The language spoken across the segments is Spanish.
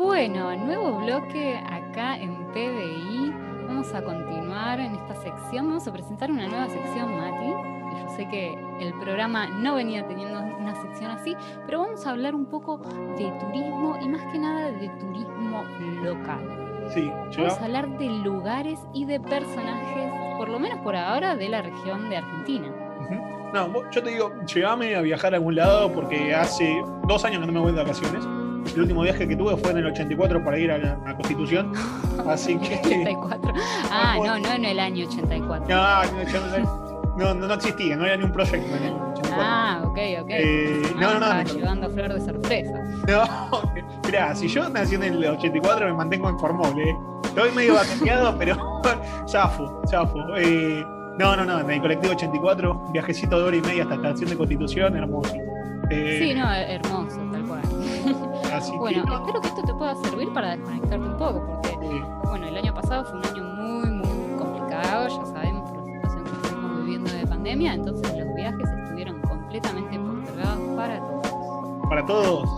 Bueno, nuevo bloque acá en PBI. Vamos a continuar en esta sección. Vamos a presentar una nueva sección, Mati. Yo sé que el programa no venía teniendo una sección así, pero vamos a hablar un poco de turismo y más que nada de turismo local. Sí, Vamos a hablar de lugares y de personajes, por lo menos por ahora, de la región de Argentina. No, yo te digo, llévame a viajar a algún lado porque hace dos años que no me voy de vacaciones. El último viaje que tuve fue en el 84 para ir a la a Constitución. Así que. 84. Ah, bueno. no, no en el año 84. No, no, no, existía, no era ni un proyecto en el 84. Ah, ok, ok. Eh, Ah, no, no, no, llevando flor de sorpresa. No, mirá, si yo nací en el 84 me mantengo en Formol, ¿eh? Estoy medio vacacionado, pero zafo, zafo. Eh, no, no, no, en el colectivo 84, viajecito de hora y media hasta la estación de Constitución, hermoso. Eh, Sí, no, hermoso. Así Bueno, que, espero que esto te pueda servir para desconectarte un poco, porque eh, bueno, el año pasado fue un año muy, muy complicado, ya sabemos por la situación que estamos viviendo de pandemia, entonces los viajes estuvieron completamente postergados para todos. para todos,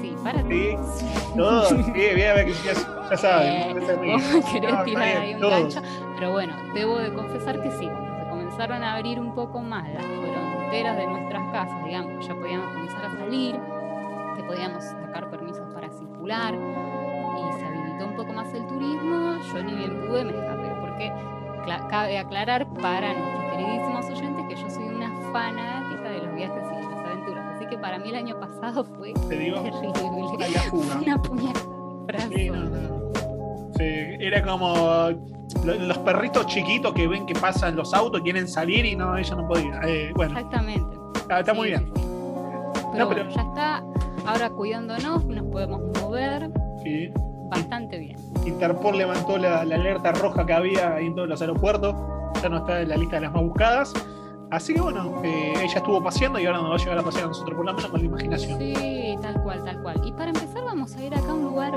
Sí, para Sí, todos. todos, sí, bien, bien, ya, ya saben. Vos querés No, tirar ahí un todos. gancho, pero bueno, debo de confesar que sí, cuando se comenzaron a abrir un poco más las fronteras de nuestras casas, digamos, ya podíamos comenzar a salir, que podíamos sacar permisos para circular y se habilitó un poco más el turismo, yo ni bien pude me escapé, porque cabe aclarar para nuestros queridísimos oyentes que yo soy una fanática de los viajes y de las aventuras, así que para mí el año pasado fue terrible, una puñalada. Sí, no, no. Sí, era como lo- los perritos chiquitos que ven que pasan los autos, quieren salir y no, ella no podía. Eh, bueno, Exactamente. está, está muy Sí, bien. sí, sí. Pero, No, pero- bueno, ya está. Ahora cuidándonos, nos podemos mover Sí. bastante bien. Interpol levantó la, la alerta roja que había ahí en todos los aeropuertos. Ya no está en la lista de las más buscadas. Así que bueno, eh, ella estuvo paseando y ahora nos va a llegar a pasear a nosotros, por lo menos con la imaginación. Sí, tal cual, tal cual. Y para empezar vamos a ir acá a un lugar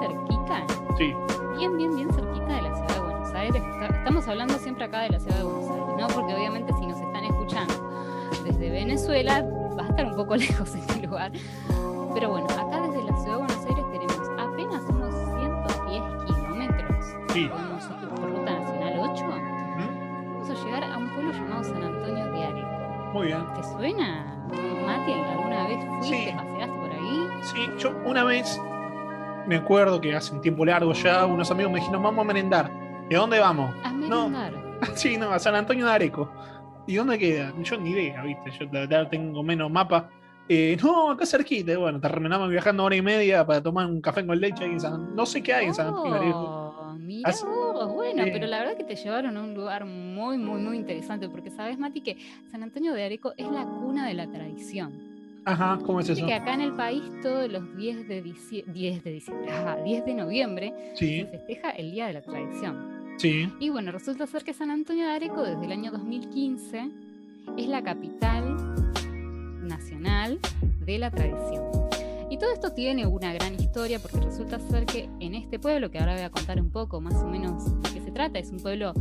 cerquita, Sí, bien, bien, bien cerquita de la ciudad de Buenos Aires. Estamos hablando siempre acá de la ciudad de Buenos Aires, ¿no? Porque obviamente si nos están escuchando desde Venezuela va a estar un poco lejos este lugar. Pero bueno, acá desde la ciudad de Buenos Aires tenemos apenas unos 110 kilómetros. sí. Por ruta nacional 8. ¿Mm? Vamos a llegar a un pueblo llamado San Antonio de Areco. Muy bien. ¿Te suena, Mati? ¿Alguna vez fuiste, Sí. paseaste por ahí? Sí, yo una vez me acuerdo que hace un tiempo largo ya, unos amigos me dijeron, vamos a merendar. ¿Y a dónde vamos? A No. merendar. Sí, no, a San Antonio de Areco. ¿Y dónde queda? Yo ni idea, ¿viste? Yo la verdad tengo menos mapa. Eh, no, acá cerquita. Y Bueno, terminamos viajando hora y media para tomar un café con leche ahí en San No sé qué hay en San Antonio. Oh, mira Así- vos, bueno, pero la verdad que te llevaron a un lugar muy, muy, muy interesante, porque sabes, Mati, que San Antonio de Areco es la cuna de la tradición. Ajá, ¿cómo es eso? que acá en el país todos los 10 de, dicie- 10 de diciembre, ajá, 10 de noviembre, se festeja el Día de la Tradición. sí. Y bueno, resulta ser que San Antonio de Areco desde el año 2015 es la capital nacional de la tradición. Y todo esto tiene una gran historia porque resulta ser que en este pueblo, que ahora voy a contar un poco más o menos de qué se trata, es un pueblo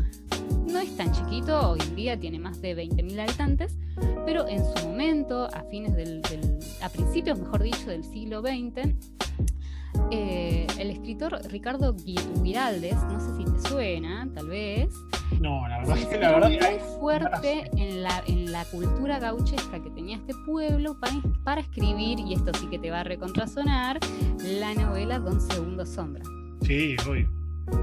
no es tan chiquito, hoy en día tiene más de 20.000 habitantes, pero en su momento, a fines del, del- a principios, mejor dicho, del siglo XX, eh, el escritor Ricardo Gui- Guiraldes, no sé si te suena, tal vez, No, la verdad, fue la verdad que muy fuerte en la, en la cultura gauchesca que tenía este pueblo para, para escribir, y esto sí que te va a recontrasonar, la novela Don Segundo Sombra. Sí, obvio.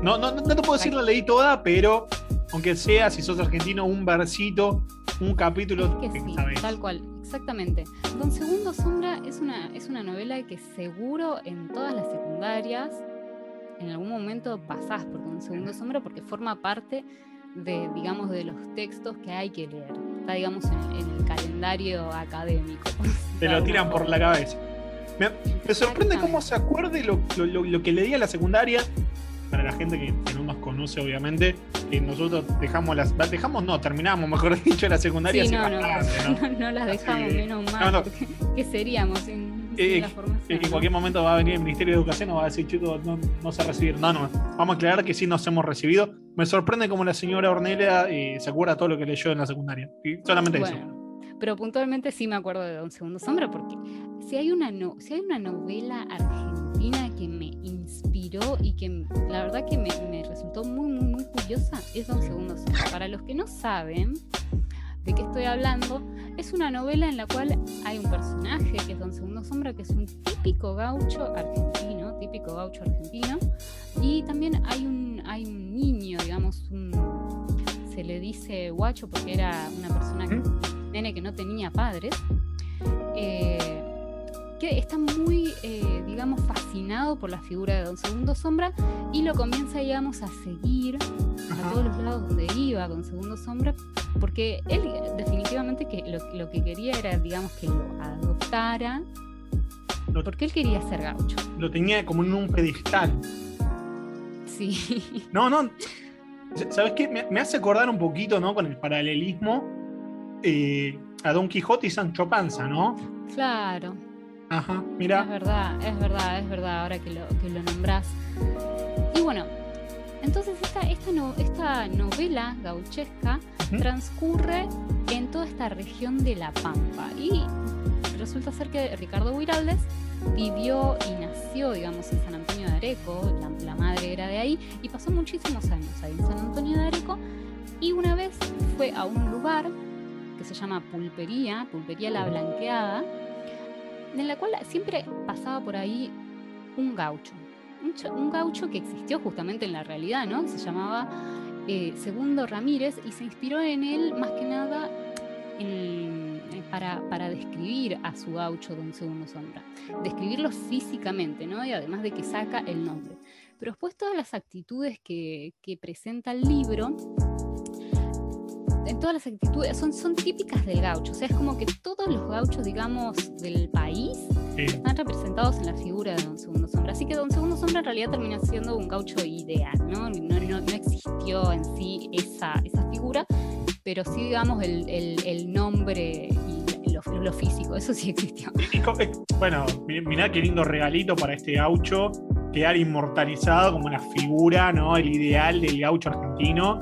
No, no, no te puedo decir la leí toda, pero aunque sea, si sos argentino, un versito, un capítulo, Que sí, sabés. tal cual, exactamente. Don Segundo Sombra es una, es una novela que seguro en todas las secundarias en algún momento pasás por Don Segundo Sombra porque forma parte de, digamos, de los textos que hay que leer. Está, digamos, en, en el calendario académico. Te lo tiran por la cabeza. Me, me sorprende cómo se acuerde lo, lo- lo- lo que le di a la secundaria. Para la gente que, que no nos conoce, obviamente, que nosotros dejamos las. Dejamos, no, terminamos, mejor dicho, la secundaria Sí, no, no, bastante, ¿no? las dejamos Así- menos mal. porque ¿Qué seríamos sin Eh, la formación? Es que en cualquier momento va a venir el Ministerio de Educación y va a decir, chicos, no, no sé recibir. No, no. Vamos a aclarar que sí nos hemos recibido. Me sorprende cómo la señora Ornelia eh, se acuerda todo lo que leyó en la secundaria. Y solamente eso. Bueno, pero puntualmente sí me acuerdo de Don Segundo Sombra porque si hay una, no, si hay una novela argentina que me y que la verdad que me, resultó muy, muy, muy curiosa es Don Segundo Sombra. Para los que no saben de qué estoy hablando, es una novela en la cual hay un personaje que es Don Segundo Sombra, que es un típico gaucho argentino, típico gaucho argentino, y también hay un, hay un niño, digamos, se le dice guacho porque era una persona, que, nene que no tenía padres. Eh, que está muy, eh, fascinado por la figura de Don Segundo Sombra y lo comienza, digamos, a seguir a todos los lados donde iba con Segundo Sombra, porque él definitivamente que lo, que quería era, digamos, que lo adoptara, porque él quería ser gaucho. Lo tenía como en un pedestal. Sí. No, no. ¿Sabes qué? Me, hace acordar un poquito, ¿no? Con el paralelismo eh, a Don Quijote y Sancho Panza, ¿no? Claro. Ajá, mira. Es verdad, es verdad, es verdad, ahora que lo, que lo nombrás. Y bueno, entonces esta, esta, novela gauchesca transcurre en toda esta región de La Pampa. Y resulta ser que Ricardo Huiraldes vivió y nació, digamos, en San Antonio de Areco, la, la, madre era de ahí, y pasó muchísimos años ahí en San Antonio de Areco, y una vez fue a un lugar que se llama Pulpería, Pulpería La Blanqueada, en la cual siempre pasaba por ahí un gaucho. Un, gaucho que existió justamente en la realidad, ¿no? Se llamaba eh, Segundo Ramírez y se inspiró en él más que nada para, para, describir a su gaucho Don Segundo Sombra. Describirlo físicamente, ¿no? Y además de que saca el nombre. Pero después todas las actitudes que, que presenta el libro en todas las actitudes, son, son típicas del gaucho. O sea, es como que todos los gauchos, digamos, del país están representados en la figura de Don Segundo Sombra. Así que Don Segundo Sombra en realidad termina siendo un gaucho ideal, ¿no? No, no, no existió en sí esa, esa figura, pero sí, digamos, el, el, nombre y lo, lo, físico, eso sí existió. bueno, mirá qué lindo regalito para este gaucho quedar inmortalizado como una figura, ¿no? El ideal del gaucho argentino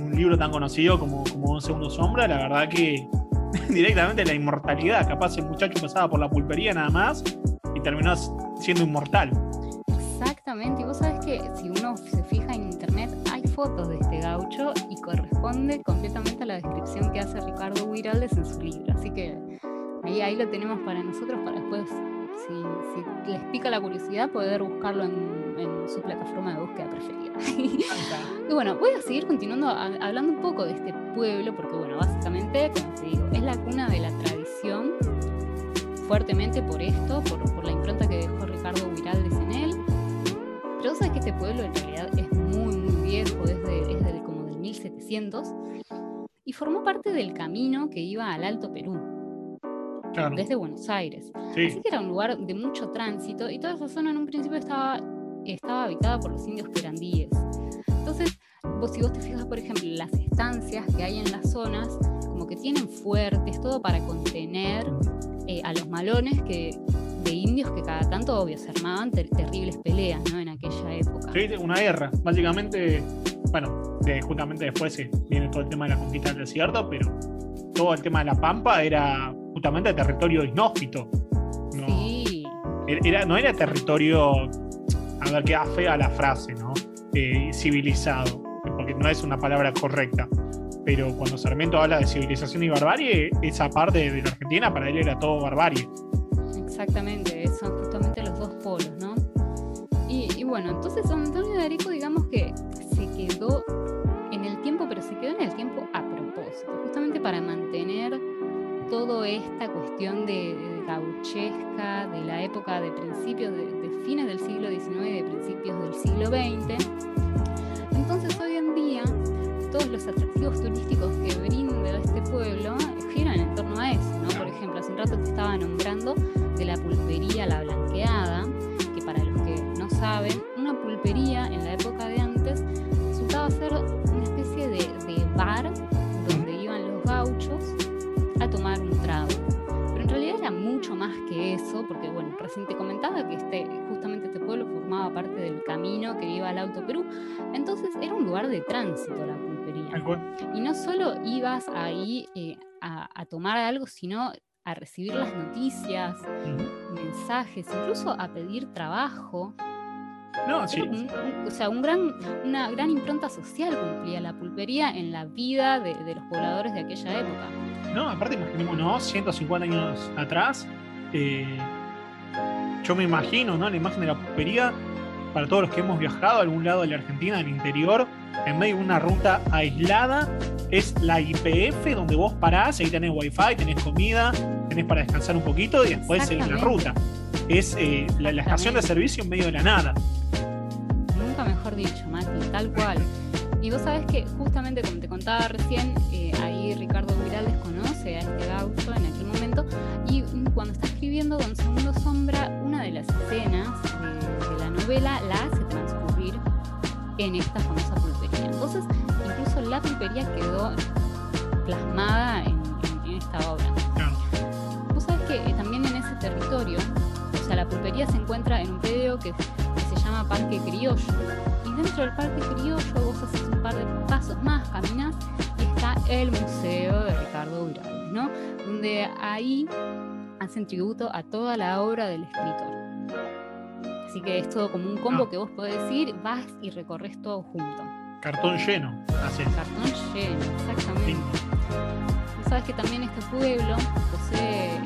un libro tan conocido como, como Un Segundo Sombra, la verdad que directamente la inmortalidad. Capaz el muchacho pasaba por la pulpería nada más y terminó siendo inmortal. Exactamente, y vos sabés que si uno se fija en internet hay fotos de este gaucho y corresponde completamente a la descripción que hace Ricardo Huiraldes en su libro. Así que ahí, ahí lo tenemos para nosotros para después, si, les pica la curiosidad, poder buscarlo en, en su plataforma de búsqueda preferida. y bueno, voy a seguir continuando hablando un poco de este pueblo, porque bueno, básicamente, como te digo, es la cuna de la tradición, fuertemente por esto, por, por la impronta que dejó Ricardo Viraldes en él. Pero sabes que este pueblo en realidad es muy, muy viejo, es, de, es de como del 1700, y formó parte del camino que iba al Alto Perú. Desde Buenos Aires. Así que era un lugar de mucho tránsito y toda esa zona en un principio estaba estaba habitada por los indios querandíes. Entonces, vos, si vos te fijas, por ejemplo, las estancias que hay en las zonas, como que tienen fuertes, todo para contener eh, a los malones que, de indios que cada tanto, obvio, se armaban terribles peleas ¿no? en aquella época. Sí, una guerra. Básicamente, bueno, justamente después viene todo el tema de la conquista del desierto, pero todo el tema de la Pampa era justamente territorio inhóspito. No, sí. Era, no era territorio a ver, queda fea la frase, ¿no? Eh, civilizado, porque no es una palabra correcta. Pero cuando Sarmiento habla de civilización y barbarie, esa parte de la Argentina para él era todo barbarie. Exactamente, son justamente los dos polos, ¿no? Y, bueno, entonces San Antonio de Areco, digamos que se quedó en el tiempo, pero se quedó en el tiempo a propósito, justamente para mantener toda esta cuestión de, gauchesca de la época de principios, de, fines del siglo XIX y de principios del siglo XX. Entonces hoy en día todos los atractivos turísticos que brinda este pueblo giran en torno a eso. Por ejemplo, hace un rato te estaba nombrando de la pulpería La Blanqueada, que para los que no saben, una pulpería en la época de antes resultaba ser una especie de bar donde iban los gauchos a tomar un trago. Pero en realidad era mucho más que eso, porque bueno, recién te comentaba que este, justamente este pueblo formaba parte del camino que iba al Auto Perú. Entonces era un lugar de tránsito la pulpería. Y no solo ibas ahí eh, a, tomar algo, sino a recibir las noticias, mensajes, incluso a pedir trabajo. No, sí. Era un- un- o sea, un gran, una gran impronta social cumplía la pulpería en la vida de, de los pobladores de aquella época. No, aparte imaginémonos, 150 años atrás, eh, yo me imagino, ¿no? La imagen de la pulpería, para todos los que hemos viajado a algún lado de la Argentina, del interior, en medio de una ruta aislada, es la IPF donde vos parás, ahí tenés wifi, tenés comida, tenés para descansar un poquito y después seguís la ruta. Es eh, la, la estación de servicio en medio de la nada. Mejor dicho, Mati, tal cual. Y vos sabés que justamente como te contaba recién, eh, ahí Ricardo Virales conoce a este gaucho en aquel momento y cuando está escribiendo Don Segundo Sombra, una de las escenas de, de la novela la hace transcurrir en esta famosa pulpería. Entonces, incluso la pulpería quedó plasmada en, en- en esta obra. Vos sabés que eh, también en ese territorio, sea, la pulpería se encuentra en un predio que, que se llama Parque Criollo. Y dentro del Parque Criollo vos haces un par de pasos más, caminas y está el Museo de Ricardo Virales, ¿no? Donde ahí hacen tributo a toda la obra del escritor. Así que es todo como un combo Ah. que vos podés ir, vas y recorres todo junto. Cartón lleno. Haces. Cartón lleno, exactamente. Sabes que también este pueblo posee,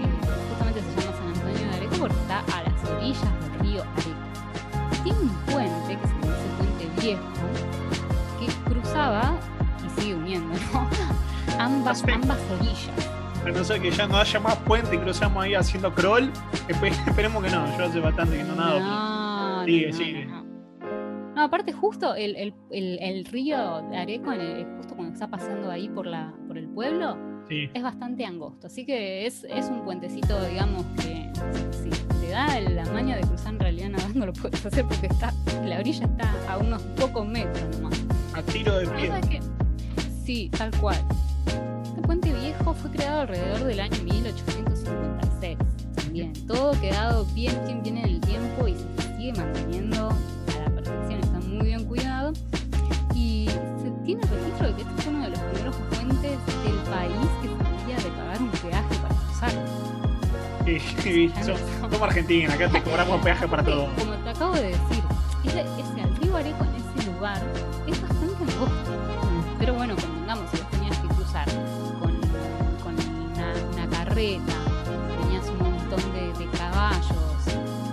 Está a las orillas del río Areco. Tiene un puente que se dice Puente Viejo que cruzaba y sigue uniendo, ¿no? Ambas, ambas orillas. A no ser que ya no haya más puente y cruzamos ahí haciendo crawl. Espe- Esperemos que no. Yo hace bastante que no nado. No, Sigue, no, sigue. no, aparte justo el, el- el- el río de Areco, en justo cuando está pasando ahí por, la, por el pueblo, Sí. es bastante angosto. Así que es, es un puentecito, digamos, que si te da la maña de cruzar en realidad nadando lo puedes hacer porque está, la orilla está a unos pocos metros nomás. A tiro de pie. ¿sabes qué? Sí, tal cual. Este puente viejo fue creado alrededor del año 1856. También, todo quedado bien, bien, bien en el tiempo y se sigue manteniendo a la perfección, está muy bien cuidado. Y se tiene registro de que este fue uno del país que se de pagar un peaje para cruzar. Sí, sí, som- somos Argentina, acá te cobramos peaje para todo. Como te acabo de decir, ese, ese, el en ese lugar es bastante angosto. Pero bueno, convengamos, si vos tenías que cruzar con, con una, una carreta, tenías un montón de, de caballos,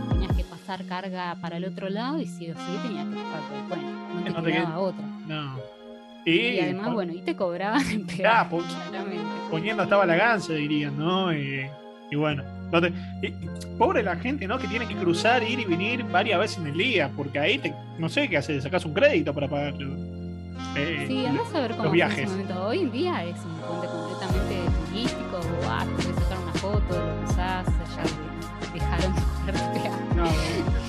tenías que pasar carga para el otro lado y sí o sí tenías que pasar por el puente. No te No te quedaba qued- otra. No. Y, Y, además, bueno, y te cobraban Ah, pon- claramente. poniendo estaba la gansa, dirían, ¿no? Y, y bueno. no te- y- pobre la gente, ¿no? Que tiene que cruzar, ir y venir varias veces en el día, porque ahí te, no sé qué haces, sacas un crédito para pagarlo. Eh, Sí, andás a ver cómo los viajes. momento. Hoy en día es un puente completamente turístico, te puedes sacar una foto, lo usás, ya de- dejaron de. No,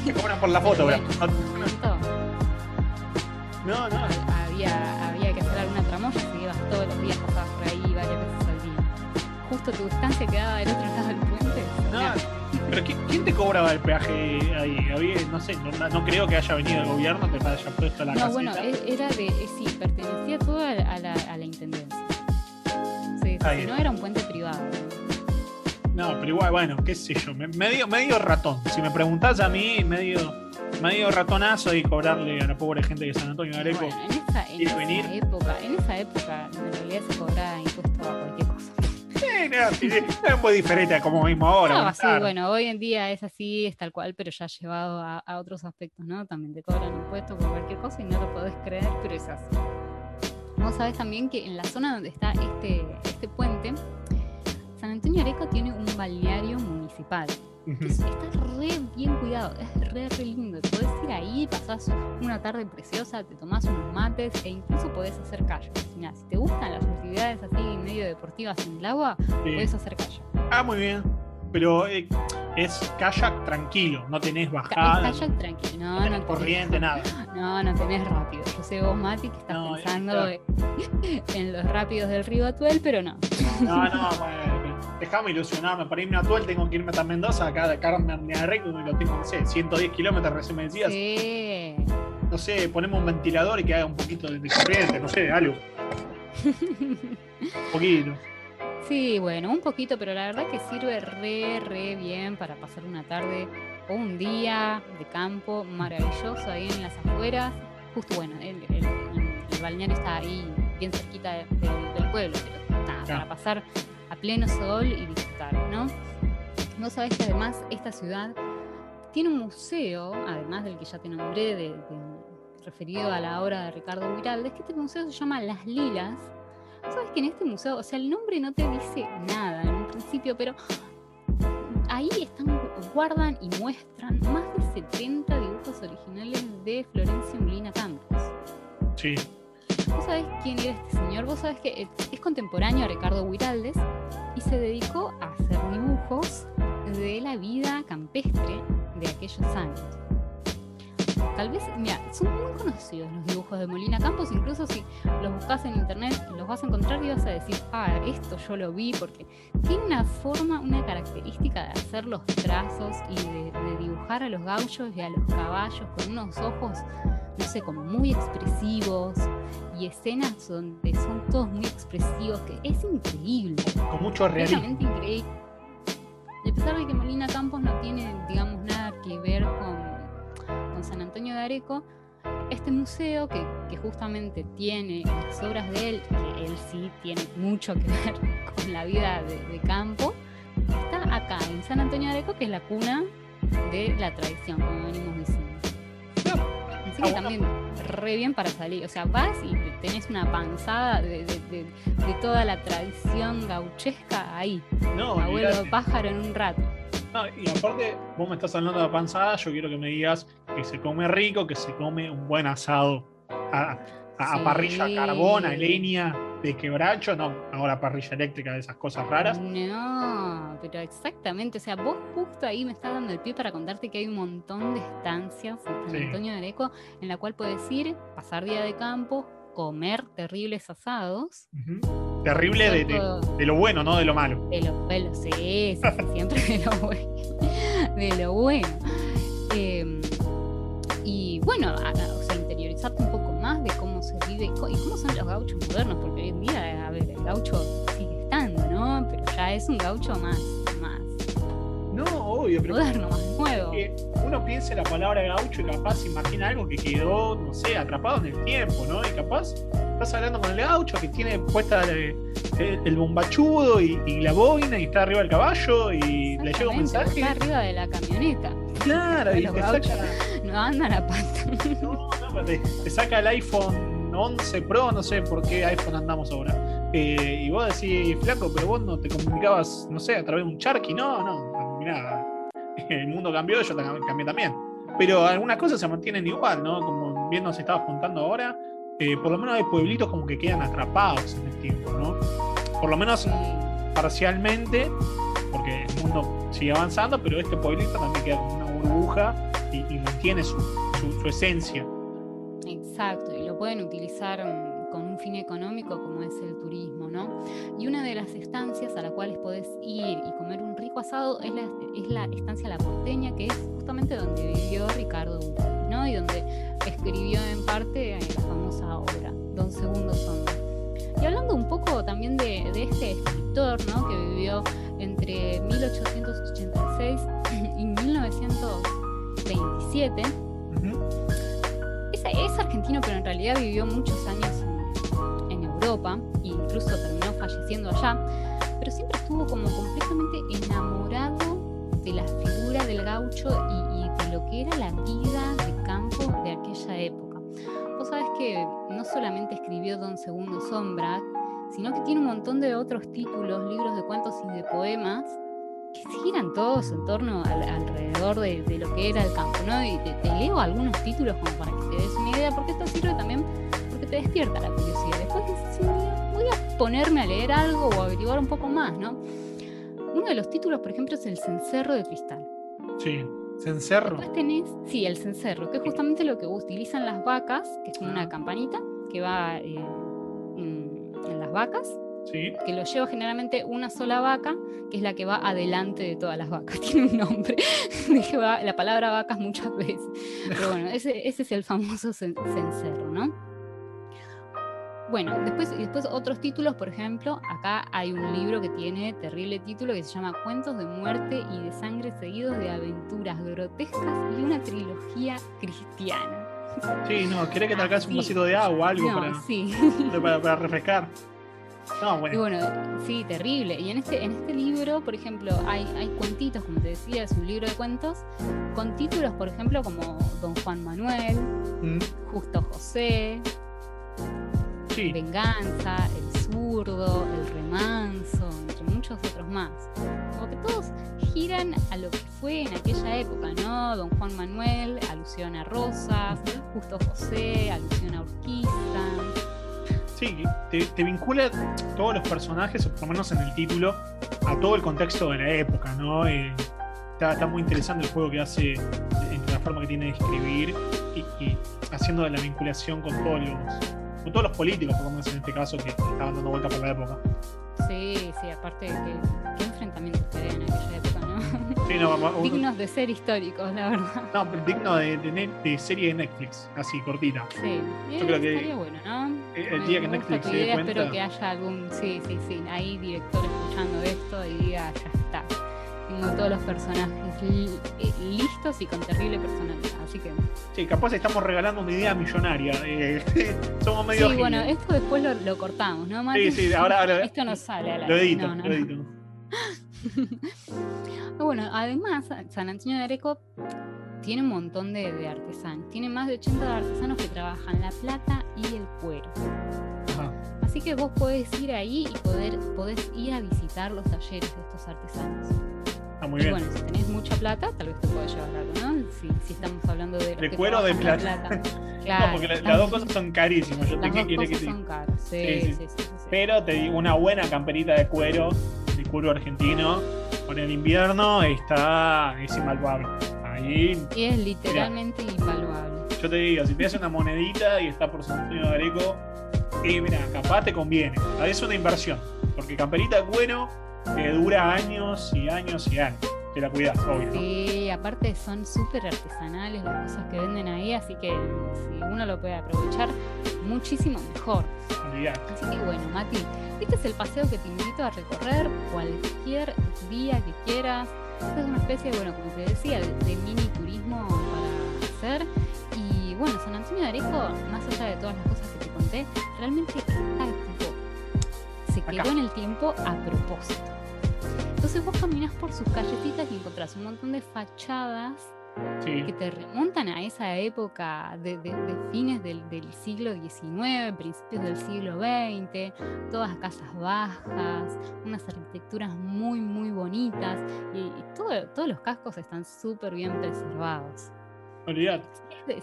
te cobran por la foto, momento No, no. ha- había, ibas todos los días, pasabas por ahí varias veces al día. Justo tu distancia quedaba del otro lado del puente. No, pero ¿qui- ¿quién te cobraba el peaje ahí? Había, no sé, no, no creo que haya venido el gobierno te haya puesto la No, caseta. bueno, e- era de, eh, sí, pertenecía todo a la, a la, a la intendencia. Sí, si no era un puente privado. No, pero igual, bueno, qué sé yo, me- medio, medio ratón. Si me preguntás a mí, medio, medio ratonazo y cobrarle a la pobre gente de San Antonio de Areco. Bueno, en esa, en esa venir. época, en esa época en realidad se cobraba impuesto a cualquier cosa. Sí, no, es muy diferente a como mismo ahora. No, sí, bueno, hoy en día es así, es tal cual, pero ya llevado a, a otros aspectos, ¿no? También te cobran impuestos por cualquier cosa y no lo podés creer, pero es así. Vos sabés también que en la zona donde está este, este puente, San Antonio Areco tiene un balneario municipal. Ujú. Es- está re bien cuidado, es re, re lindo. Podés ir ahí, pasás una tarde preciosa, te tomás unos mates e incluso podés hacer kayak. Mirá, si te gustan las actividades así medio deportivas en el agua, Sí. podés hacer kayak. Ah, muy bien. Pero eh, es kayak tranquilo, no tenés bajada, es kayak tranquilo, no, no no, tenés tenés- corriente, nada. No, no tenés rápido. Yo sé vos, Mati, que estás No, eh, pensando claro. en los rápidos del río Atuel, pero no. No, no, bueno, dejame ilusionarme. Para irme a Tuel tengo que irme hasta Mendoza, acá de Carmen Areco, y lo tengo, no sé, 110 kilómetros, recién me decías. Sí. No sé, ponemos un ventilador y que haga un poquito de, corriente, no sé, algo. Un poquito. Sí, bueno, un poquito, pero la verdad que sirve re, re bien para pasar una tarde o un día de campo maravilloso ahí en las afueras. Justo, bueno, el, balneario está ahí bien cerquita del pueblo, pero nada, para pasar a pleno sol y disfrutar, ¿no? No sabes que además esta ciudad tiene un museo, además del que ya te nombré, referido a la obra de Ricardo Viraldes, que este museo se llama Las Lilas. Sabes que en este museo, o sea, el nombre no te dice nada en un principio, pero ahí están, guardan y muestran más de 70 dibujos originales de Florencio Molina Campos. Sí. ¿Vos sabés quién era este señor? Vos sabés que es contemporáneo a Ricardo Huiraldes y se dedicó a hacer dibujos de la vida campestre de aquellos años. Tal vez, mira, son muy conocidos los dibujos de Molina Campos, incluso si los buscas en internet, los vas a encontrar y vas a decir, ah, esto yo lo vi, porque tiene una forma, una característica de hacer los trazos y de, dibujar a los gauchos y a los caballos con unos ojos, no sé, como muy expresivos y escenas donde son todos muy expresivos, que es increíble. Con mucho realismo. increíble. Y a pesar de que Molina Campos no tiene, digamos, nada que ver con San Antonio de Areco, este museo que, justamente tiene las obras de él, que él sí tiene mucho que ver con la vida de, campo, está acá en San Antonio de Areco, que es la cuna de la tradición, como venimos diciendo. Así que ah, también re bien para salir. O sea, vas y tenés una panzada de, toda la tradición gauchesca ahí. No, abuelo pájaro en un rato. No, y aparte, vos me estás hablando de panzada, yo quiero que me digas que se come rico, que se come un buen asado a, parrilla, carbón, a leña, de quebracho, no, ahora parrilla eléctrica, de esas cosas raras. No, pero exactamente, o sea, vos justo ahí me estás dando el pie para contarte que hay un montón de estancias en San Antonio de Areco en la cual puedes ir, pasar día de campo, comer terribles asados. Terrible de, lo bueno, no de lo malo. De lo bueno, sí, sí, siempre de lo bueno. De lo bueno. Em, y bueno, o sea, interiorizarte un poco más de cómo se vive y cómo son los gauchos modernos, porque hoy en día, a ver, el gaucho sigue estando, ¿no? Pero ya es un gaucho más, más. No, obvio, pero. Moderno, más nuevo. uno piensa la palabra gaucho y capaz imagina algo que quedó, no sé, atrapado en el tiempo, ¿no? Y capaz estás hablando con el gaucho que tiene puesta el, bombachudo y, la boina y está arriba del caballo y le llega un mensaje. Está arriba de la camioneta. Claro, y te saca. No anda la pata. No, no, te, saca el iPhone 11 Pro, no sé por qué iPhone andamos ahora. Eh, y vos decís, flaco, pero vos no te comunicabas, no sé, a través de un charqui. No, no, mirá, el mundo cambió, yo cambié también. Pero algunas cosas se mantienen igual, ¿no? Como bien nos estabas contando ahora, eh, por lo menos hay pueblitos como que quedan atrapados en el tiempo, ¿no? Por lo menos parcialmente, porque el mundo sigue avanzando, pero este pueblito también queda como una burbuja y, mantiene su, esencia. Exacto, y lo pueden utilizar mm, con un fin económico como es el turismo, ¿no? Y una de las estancias a las cuales podés ir y comer un rico asado es la, es la estancia La Porteña, que es justamente donde vivió Ricardo ¿no? Y donde escribió en parte la famosa obra, Don Segundo Sombra. Y hablando un poco también de, este escritor, ¿no? Que vivió entre 1886 y 1927. es, argentino, pero en realidad vivió muchos años en, Europa e incluso terminó falleciendo allá. Pero siempre estuvo como completamente enamorado de la figura del gaucho y, y de lo que era la vida de campo de aquella época sabes que no solamente escribió Don Segundo Sombra, sino que tiene un montón de otros títulos, libros de cuentos y de poemas que giran todos en torno alrededor de, lo que era el campo, ¿no? Y te, leo algunos títulos como para que te des una idea, porque esto sirve también porque te despierta la curiosidad. Ponerme a leer algo o averiguar un poco más, ¿no? Uno de los títulos, por ejemplo, es El cencerro de cristal. Sí. ¿Cencerro? sí, el cencerro, que es justamente lo que utilizan las vacas, que es como una ah. campanita que va eh, en, las vacas. Sí. Que lo lleva generalmente una sola vaca, que es la que va adelante de todas las vacas. Tiene un nombre. la palabra vacas muchas veces. Pero bueno, ese, ese es el famoso cencerro, ¿no? Bueno, después, después otros títulos, por ejemplo, acá hay un libro que tiene terrible título que se llama Cuentos de muerte y de sangre seguidos de aventuras grotescas y una trilogía cristiana. Sí, no, ¿querés que te alcance un vasito de agua o algo No, para, sí. para, para refrescar? No, Y bueno. bueno, sí, terrible. Y en este, en este libro, por ejemplo, hay, hay cuentitos, como te decía, es un libro de cuentos, con títulos, por ejemplo, como Don Juan Manuel, Mm, Justo José, Sí, Venganza, El Zurdo, El Remanso, entre muchos otros más. Como que todos giran a lo que fue en aquella época, ¿no? Don Juan Manuel, alusión a Rosas, Justo José, alusión a Urquiza. sí, te, te vincula todos los personajes, o por lo menos en el título, a todo el contexto de la época, ¿no? Eh, está, está muy interesante el juego que hace entre la forma que tiene de escribir y, y haciendo la vinculación con todos los, todos los políticos, menos en este caso, que estaban dando vuelta por la época. Sí, sí, aparte de que qué enfrentamientos había en aquella época, ¿no? Sí, no, vamos- un- Dignos de ser históricos, la verdad. no, digno de, de de serie de Netflix, así, cortita. Sí, Yo creo que- estaría bueno, ¿no? El- día que Netflix se dé idea, cuenta- Espero que haya algún, sí, sí, sí, ahí director escuchando esto y diga, ya está. Tengo todos los personajes li- eh, listos y con terrible personalidad, así que... Sí, capaz estamos regalando una idea millonaria. eh, somos medio Sí, bueno, esto después lo, lo cortamos, ¿no? Sí, sí, ahora, ahora Esto no sale a la lo edito, no, no, lo no. edito. Bueno, además, San Antonio de Areco tiene un montón de, de artesanos. Tiene más de 80 artesanos que trabajan la plata y el cuero. Ajá. Así que vos podés ir ahí y poder, podés ir a visitar los talleres de estos artesanos. Está muy y bien. bueno, si tenés mucha plata, tal vez te pueda llevar algo, ¿no? Si, si estamos hablando de, De cuero o de la plata. Claro, no, porque la- las dos cosas son carísimas. Yo las dos que cosas son caras. Sí, Sí, sí, sí. sí. Pero te digo, una buena camperita de cuero, de cuero argentino, con el invierno está, es invaluable. Ahí, Y es literalmente invaluable. yo te digo, si te hace una monedita y está por San Antonio de Areco, y mira, capaz te conviene. Ah, Es una inversión, porque camperita de cuero te dura años y años y años. Te la cuidas, obvio. ¿no? Sí, aparte son súper artesanales las cosas que venden ahí, así que si uno lo puede aprovechar, muchísimo mejor. Olvidate. Así que bueno, Mati, este es el paseo que te invito a recorrer cualquier día que quieras. Esta es una especie, bueno, como te decía, de, de mini turismo para hacer. Y bueno, San Antonio de Areco, más allá de todas las cosas que te conté, realmente está se quedó Acá. en el tiempo a propósito. Entonces vos caminás por sus callecitas y encontrás un montón de fachadas Sí. que te remontan a esa época de, de- de fines del, del siglo XIX, principios del siglo XX, todas casas bajas, unas arquitecturas muy, muy bonitas y, y todo- todos los cascos están súper bien preservados. Olvidate.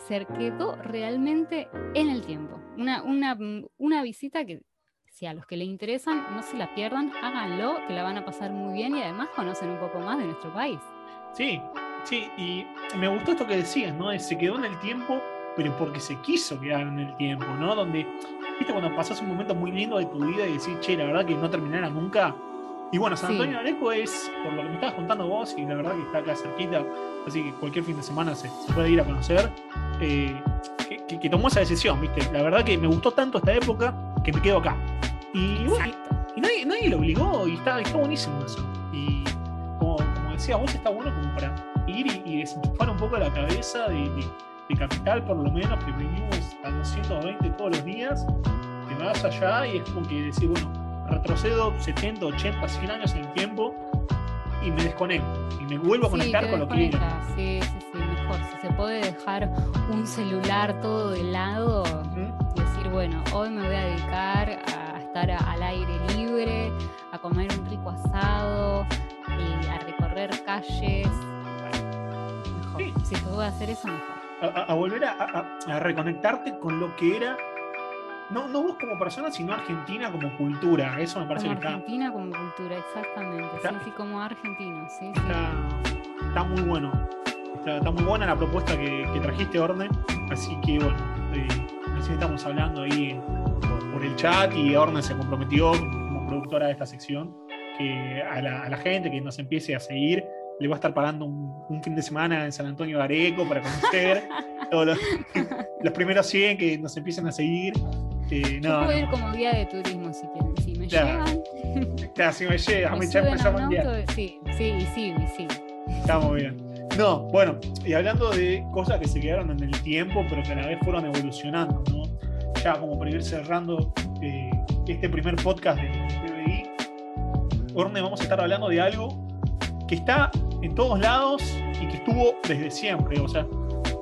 Se quedó realmente en el tiempo. Una, una, una visita que, si a los que le interesan, no se la pierdan, háganlo, que la van a pasar muy bien y además conocen un poco más de nuestro país. Sí, sí, y me gustó esto que decías, ¿no? Se quedó en el tiempo, pero porque se quiso quedar en el tiempo, ¿no? Donde, viste, cuando pasas un momento muy lindo de tu vida y decís, che, la verdad que no terminara nunca. Y bueno, San Sí. Antonio de Areco es, por lo que me estabas contando vos, y la verdad que está acá cerquita, así que cualquier fin de semana se, se puede ir a conocer, eh, que, que- que tomó esa decisión, viste. La verdad que me gustó tanto esta época que me quedo acá. Y bueno, Exacto. y nadie, nadie lo obligó y está, está buenísimo eso. Y como, como decía vos, está bueno como para ir y, y desenchufar un poco la cabeza de, de- de capital, por lo menos, que venimos a 220 todos los días. Te vas allá y es como que decir, bueno, retrocedo 70, 80, 100 años en el tiempo y me desconecto. Y me vuelvo a conectar con lo que desconectas, Sí, sí, sí, mejor. Si se puede dejar un celular todo de lado ¿Mm? y decir, bueno, hoy me voy a dedicar a estar al aire libre, a comer un rico asado y a recorrer calles. Mejor. Sí. Si se puede hacer eso, mejor. a, a- a volver a, a- a reconectarte con lo que era, no, no vos como persona, sino Argentina como cultura. Eso me parece Como que está, Argentina, como cultura, exactamente. Sí, Está- sí, como argentino, sí, sí. está, está muy bueno. Está, está muy buena la propuesta que, que trajiste, Orne. Así que bueno, eh, recién estamos hablando ahí por, por el chat y Orne se comprometió como productora de esta sección que a la, a la gente que nos empiece a seguir le va a estar pagando un, un fin de semana en San Antonio de Areco para conocer todos los, los primeros 100 que nos empiecen a seguir. Eh, Yo no, puedo ir no. como guía de turismo si quieren. Si me Claro. Llevan, Claro, si me llega, me me a un sí, sí, y sí, y sí. Está muy bien. No, bueno, y hablando de cosas que se quedaron en el tiempo, pero que a la vez fueron evolucionando, ¿no? Ya como para ir cerrando eh, este primer podcast de PBI, Orne, vamos a estar hablando de algo que está en todos lados y que estuvo desde siempre, o sea,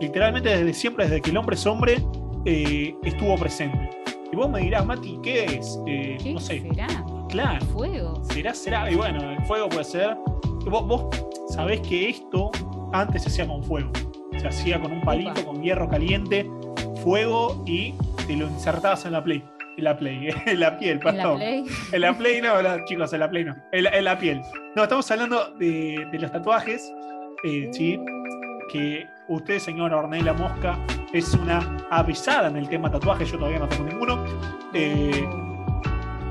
literalmente desde siempre, desde que el hombre es hombre, eh, estuvo presente. Y vos me dirás, Mati, ¿qué es? Eh, ¿Qué no sé, será? claro. Fuego. será, será. Y bueno, el fuego puede ser. Vos, vos sabés que esto antes se hacía con fuego. Se hacía con un palito, con hierro caliente, fuego y te lo insertabas en la play. En la play, en la piel, En la perdón. Play. En la play no, no, chicos, en la play no. En la, en la piel. No, estamos hablando de, de los tatuajes. eh, sí, que usted, señora Ornella Mosca, es una avisada en el tema tatuaje. Yo todavía no tengo ninguno. Eh,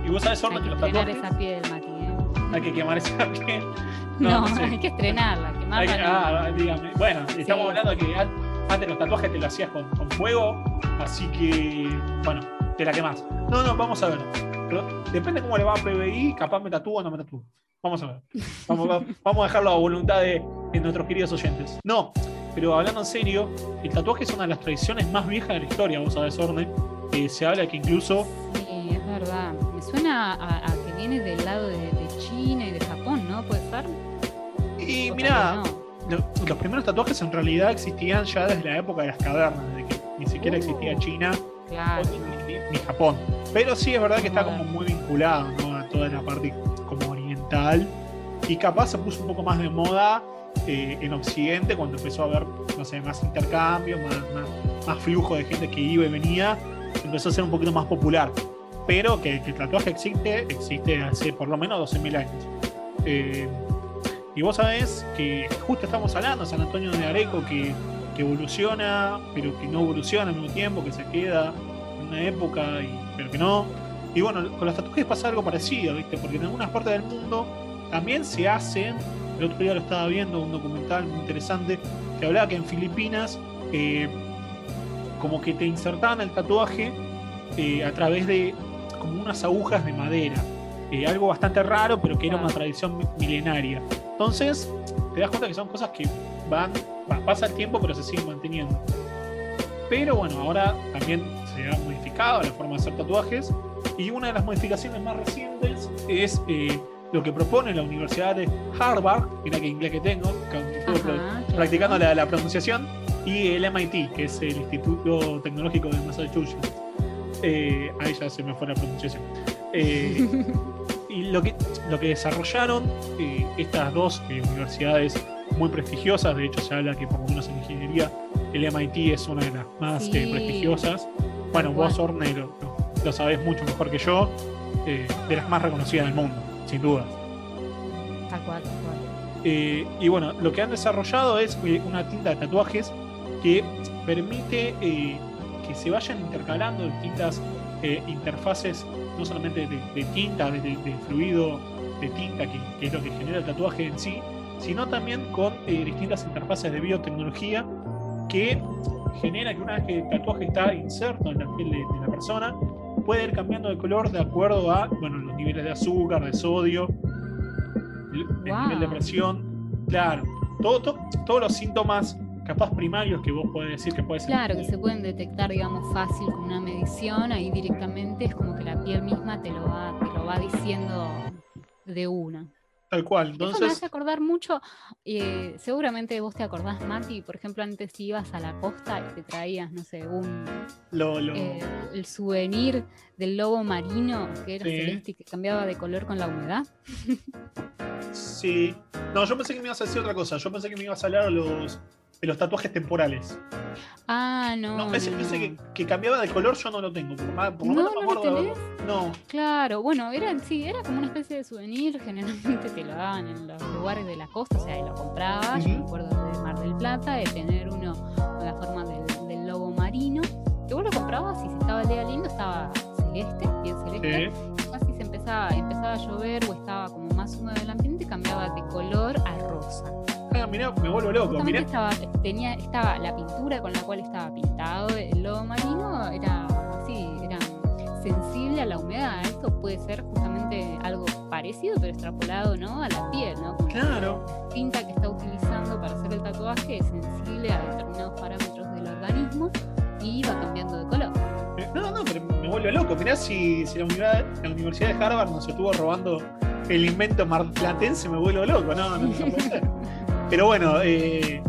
y vos sabés, Orne, hay que que los tatuajes. esa piel, Mati. ¿eh? Hay que quemar esa piel. No, no sé. hay que estrenarla, Hay quemarla. que- ah, dígame. Bueno, estamos Sí. hablando de que an- antes los tatuajes te lo hacías con, con fuego, así que, bueno, te la quemás. No, no, vamos a ver. Pero depende cómo le va a PBI, capaz me tatúo o no me tatúo. Vamos a ver. Vamos, va- vamos a dejarlo a voluntad de, de nuestros queridos oyentes. No, pero hablando en serio, el tatuaje es una de las tradiciones más viejas de la historia, vos sabés, Orne. Eh, se habla que incluso Sí, es verdad. Me suena a, a que viene del lado de, de China y de Japón, ¿no? ¿Puede ser? Y mira, no. los primeros tatuajes en realidad existían ya desde la época de las cavernas, desde que ni siquiera Uh. existía China Claro. ni, ni- ni Japón. Pero sí es verdad que está como muy vinculado ¿no? a toda la parte como oriental. Y capaz se puso un poco más de moda eh, en Occidente cuando empezó a haber, no sé, más intercambios, más, más, flujo de gente que iba y venía. Empezó a ser un poquito más popular. Pero que, el tatuaje existe, existe hace por lo menos 12.000 años. Eh, y vos sabés que justo estamos hablando San Antonio de Areco, que, que evoluciona, pero que no evoluciona al mismo tiempo, que se queda en una época, y, pero que no. Y bueno, con los tatuajes pasa algo parecido, ¿viste? Porque en algunas partes del mundo también se hacen. El otro día lo estaba viendo, un documental muy interesante, que hablaba que en Filipinas, eh, como que te insertaban el tatuaje eh, a través de como unas agujas de madera. Eh, algo bastante raro, pero que era una Claro. tradición mi- milenaria. Entonces, te das cuenta que son cosas que van, va- pasa el tiempo, pero se siguen manteniendo. Pero bueno, ahora también se ha modificado la forma de hacer tatuajes. Y una de las modificaciones más recientes es eh, lo que propone la Universidad de Harvard, mira qué inglés que tengo, que estuve Ajá, claro. practicando la, la pronunciación, y el MIT, que es el Instituto Tecnológico de Massachusetts. Eh, ahí ya se me fue la pronunciación. Eh, y lo que, lo que desarrollaron eh, estas dos eh, universidades muy prestigiosas, de hecho se habla que por lo menos en ingeniería el MIT es una de las más Sí, eh, prestigiosas. Bueno, vos Orne lo, lo- sabés mucho mejor que yo, de las más reconocidas del mundo, sin duda. Tal cual, tal cual. Eh, y bueno, lo que han desarrollado es eh, una tinta de tatuajes que permite eh, que se vayan intercalando distintas interfaces, no solamente de, de tinta, de, fluido de tinta, que, que es lo que genera el tatuaje en sí, sino también con distintas interfaces de biotecnología que genera que una vez que el tatuaje está inserto en la piel de, de la persona, puede ir cambiando de color de acuerdo a bueno, los niveles de azúcar, de sodio, el, nivel de presión, claro, todo, to- todos los síntomas capaz primarios que vos podés decir que puede ser. Claro, que se pueden detectar, digamos, fácil con una medición, ahí directamente es como que la piel misma te lo va, te lo va diciendo de una. Tal cual. Eso me Entonces, hace acordar mucho, eh, seguramente vos te acordás, Mati, por ejemplo, antes ibas a la costa y te traías, no sé, un, lo, lo- eh, el souvenir del lobo marino que era Sí. celeste y que cambiaba de color con la humedad. sí. No, yo pensé que me ibas a decir otra cosa. Yo pensé que me ibas a hablar de los, de los tatuajes temporales. Ah, no. No, ese, no, ese que, que cambiaba de color yo no lo tengo. Por, ma- por No, me ¿no lo acuerdo tenés? No, Claro, bueno, era, sí, era como una especie de souvenir, generalmente te lo daban en los lugares de la costa, o sea, lo comprabas, yo me acuerdo de Mar del Plata, de tener uno con la forma del, del lobo marino, que vos lo comprabas y si estaba el día lindo estaba celeste, bien celeste, sí. y casi se empezaba, empezaba a llover o estaba como más húmedo el ambiente, cambiaba de color a rosa. Ah, mirá, me vuelvo loco. Mirá, estaba, tenía, estaba la pintura con la cual estaba pintado el lobo marino, era así, eran puede ser justamente algo parecido, pero extrapolado ¿no? a la piel, ¿no? claro. La tinta que está utilizando para hacer el tatuaje es sensible a determinados parámetros del organismo y va cambiando de color. Eh, no, no, pero me vuelve loco. Mirá si, si la, universidad, la, Universidad, de Harvard nos estuvo robando el invento marplatense, me vuelvo loco. No, no, no puede ser. Pero bueno, eh,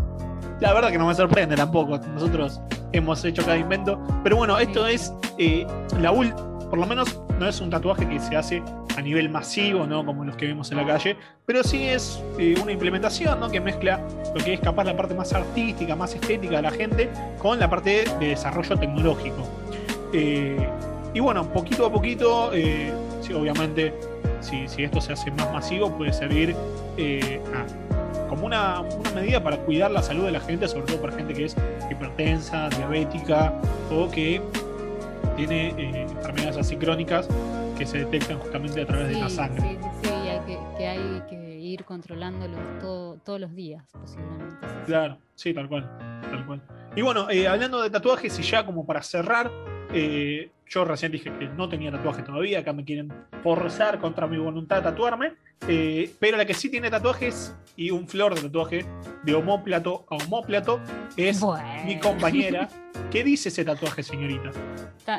la verdad que no me sorprende tampoco. Nosotros hemos hecho cada invento. Pero bueno, esto es eh, la por lo menos no es un tatuaje que se hace a nivel masivo, ¿no? Como los que vemos en la calle, pero sí es eh, una implementación, ¿no? Que mezcla lo que es capaz la parte más artística, más estética de la gente, con la parte de desarrollo tecnológico. Eh, y bueno, poquito a poquito, sí, obviamente, si, si, esto se hace más masivo, puede servir a como una, medida para cuidar la salud de la gente, sobre todo para gente que es hipertensa, diabética o que tiene eh, enfermedades así crónicas que se detectan justamente a través de la sangre. Sí, sí, sí, que, hay que ir controlándolo todos los días, posiblemente. Claro, sí, tal cual, tal cual. Y bueno, eh, hablando de tatuajes y ya como para cerrar, eh, yo recién dije que no tenía tatuaje todavía, acá me quieren forzar contra mi voluntad de tatuarme, eh, pero la que sí tiene tatuajes y un flor de tatuaje de homóplato a homóplato es mi compañera. ¿Qué dice ese tatuaje, señorita?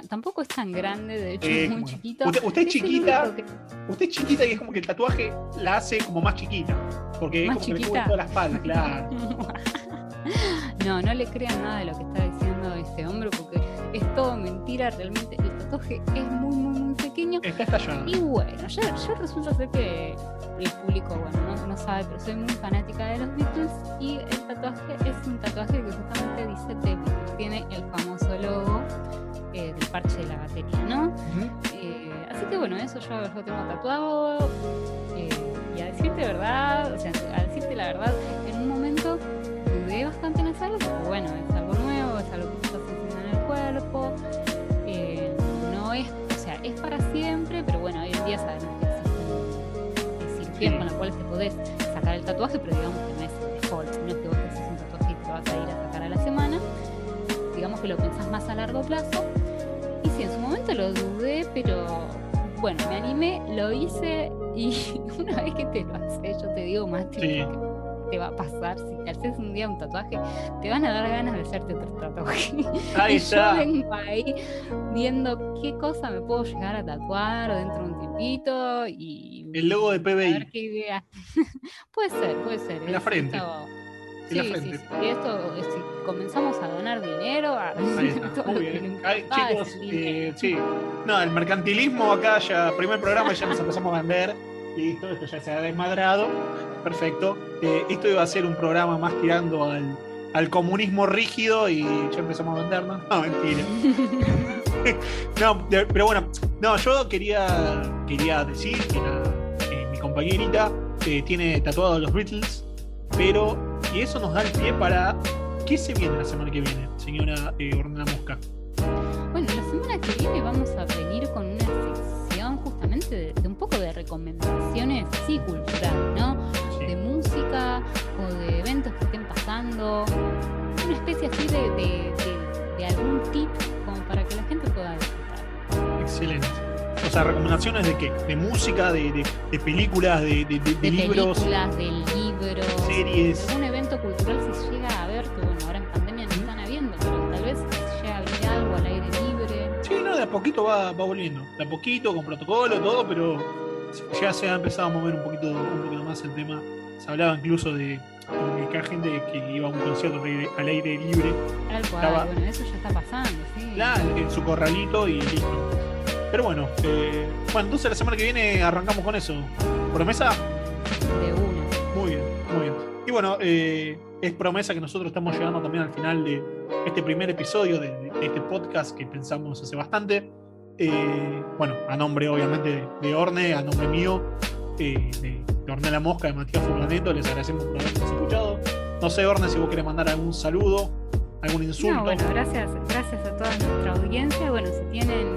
tampoco es tan grande, de hecho es muy chiquito. Usted, es chiquita, usted es chiquita y es como que el tatuaje la hace como más chiquita, porque es como que le cubre toda la espalda, claro. no, no le crean nada de lo que está diciendo este hombre, porque es todo mentira, realmente el tatuaje es muy, muy, muy pequeño. Está. Y bueno, yo, resulta ser que el público, bueno, no, sabe, pero soy muy fanática de los Beatles y el tatuaje es un tatuaje que justamente dice The Beatles, tiene el famoso logo eh, del parche de la batería, ¿no? Eh, así que bueno, eso yo lo tengo tatuado. Eh, y a decirte verdad, o sea, a decirte la verdad, en un momento dudé bastante en hacerlo, porque bueno, es algo nuevo, es algo que está funcionando en el cuerpo, es para siempre, pero bueno, hoy en día sabemos que existen cirugías con las cuales te podés sacar el tatuaje, pero digamos que no es el default, no es que vos te haces un tatuaje y te vas a ir a sacar a la semana, digamos que lo pensás más a largo plazo, y sí, en su momento lo dudé, pero bueno, me animé, lo hice y una vez que te lo haces, yo te digo, más sí te va a pasar si te haces un día un tatuaje, te van a dar ganas de hacerte otro tatuaje. Ahí y yo vengo ahí viendo qué cosa me puedo llegar a tatuar dentro de un tiempito y el logo de PBI. A ver qué idea. puede ser, puede ser. En la frente. Sí, sí, sí, Y esto, si comenzamos a donar dinero, a... Ahí está. Muy bien. chicos, eh, sí. No, el mercantilismo acá ya, primer programa ya nos empezamos a vender listo, esto ya se ha desmadrado, perfecto. Eh, esto iba a ser un programa más tirando al, comunismo rígido y ya empezamos a vendernos. No, mentira. no, pero bueno, no, yo quería, quería decir que eh, mi compañerita eh, tiene tatuado los Beatles, pero y eso nos da el pie para ¿qué se viene la semana que viene, señora eh, Ornella Mosca? Bueno, la semana que viene vamos a venir con una un poco de recomendaciones, sí, culturales, ¿no? De música o de eventos que estén pasando, una especie así de, de, algún tip como para que la gente pueda disfrutar. Excelente. O sea, recomendaciones de qué? De música, de, de películas, de, de, de, libros. Películas, de libros. Series. Un evento cultural se llega a ver, que bueno, ahora en pandemia no están habiendo, pero tal vez llega a abrir algo al aire libre. Sí, no, de a poquito va, va volviendo. De a poquito, con protocolo, todo, pero ya se ha empezado a mover un poquito, un poquito más el tema. Se hablaba incluso de que gente que iba a un concierto al aire libre. Tal bueno, eso ya está pasando, sí. Claro, en su corralito y listo. Pero bueno, eh, bueno, entonces la semana que viene arrancamos con eso. ¿Promesa? De una. Muy bien, muy bien. Y bueno, eh, es promesa que nosotros estamos llegando también al final de este primer episodio de este podcast que pensamos hace bastante. Eh, bueno, a nombre obviamente de Orne, a nombre mío, eh, de, Orne la Mosca, de Matías Furlaneto, les agradecemos por habernos escuchado. No sé, Orne, si vos querés mandar algún saludo, algún insulto. bueno, gracias, gracias a toda nuestra audiencia. Bueno, si tienen,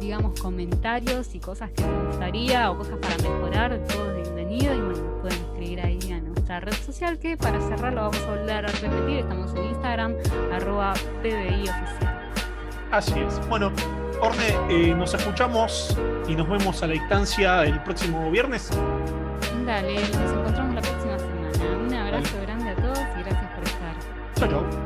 digamos, comentarios y cosas que les gustaría o cosas para mejorar, todo es bienvenido y bueno, pueden escribir ahí a nuestra red social que para cerrarlo vamos a volver a repetir, estamos en Instagram, arroba PBI oficial. Así es. Bueno, Orne, eh, nos escuchamos y nos vemos a la distancia el próximo viernes. Dale, nos encontramos la próxima semana. Un abrazo grande a todos y gracias por estar. Chao, chao.